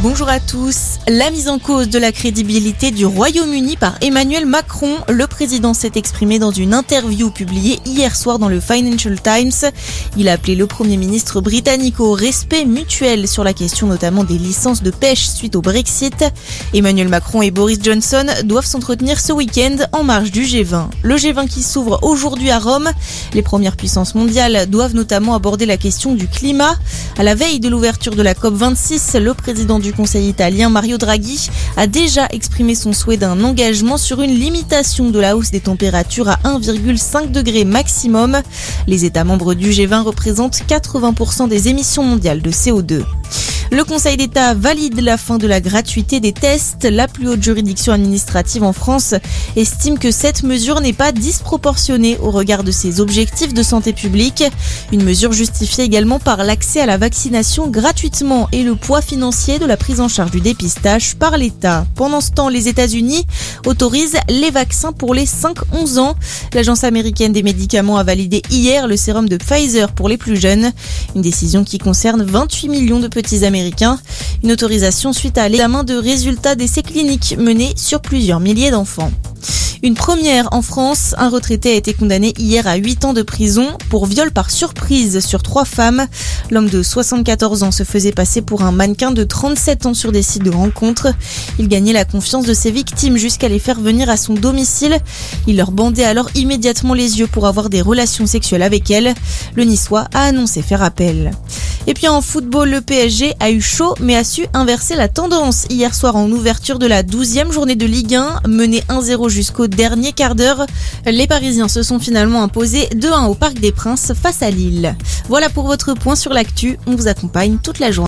Bonjour à tous. La mise en cause de la crédibilité du Royaume-Uni par Emmanuel Macron. Le président s'est exprimé dans une interview publiée hier soir dans le Financial Times. Il a appelé le Premier ministre britannique au respect mutuel sur la question notamment des licences de pêche suite au Brexit. Emmanuel Macron et Boris Johnson doivent s'entretenir ce week-end en marge du G20. Le G20 qui s'ouvre aujourd'hui à Rome. Les premières puissances mondiales doivent notamment aborder la question du climat. À la veille de l'ouverture de la COP26, le président du Conseil italien, Mario Draghi, a déjà exprimé son souhait d'un engagement sur une limitation de la hausse des températures à 1,5 degré maximum. Les États membres du G20 représentent 80% des émissions mondiales de CO2. Le Conseil d'État valide la fin de la gratuité des tests. La plus haute juridiction administrative en France estime que cette mesure n'est pas disproportionnée au regard de ses objectifs de santé publique. Une mesure justifiée également par l'accès à la vaccination gratuitement et le poids financier de la prise en charge du dépistage par l'État. Pendant ce temps, les États-Unis autorisent les vaccins pour les 5-11 ans. L'Agence américaine des médicaments a validé hier le sérum de Pfizer pour les plus jeunes. Une décision qui concerne 28 millions de petits Américains une autorisation suite à l'examen de résultats d'essais cliniques menés sur plusieurs milliers d'enfants. Une première en France, un retraité a été condamné hier à 8 ans de prison pour viol par surprise sur trois femmes. L'homme de 74 ans se faisait passer pour un mannequin de 37 ans sur des sites de rencontres. Il gagnait la confiance de ses victimes jusqu'à les faire venir à son domicile. Il leur bandait alors immédiatement les yeux pour avoir des relations sexuelles avec elles. Le Niçois a annoncé faire appel. Et puis en football, le PSG a eu chaud mais a su inverser la tendance hier soir en ouverture de la 12e journée de Ligue 1, mené 1-0 jusqu'au dernier quart d'heure. Les Parisiens se sont finalement imposés 2-1 au Parc des Princes face à Lille. Voilà pour votre point sur l'actu. On vous accompagne toute la journée.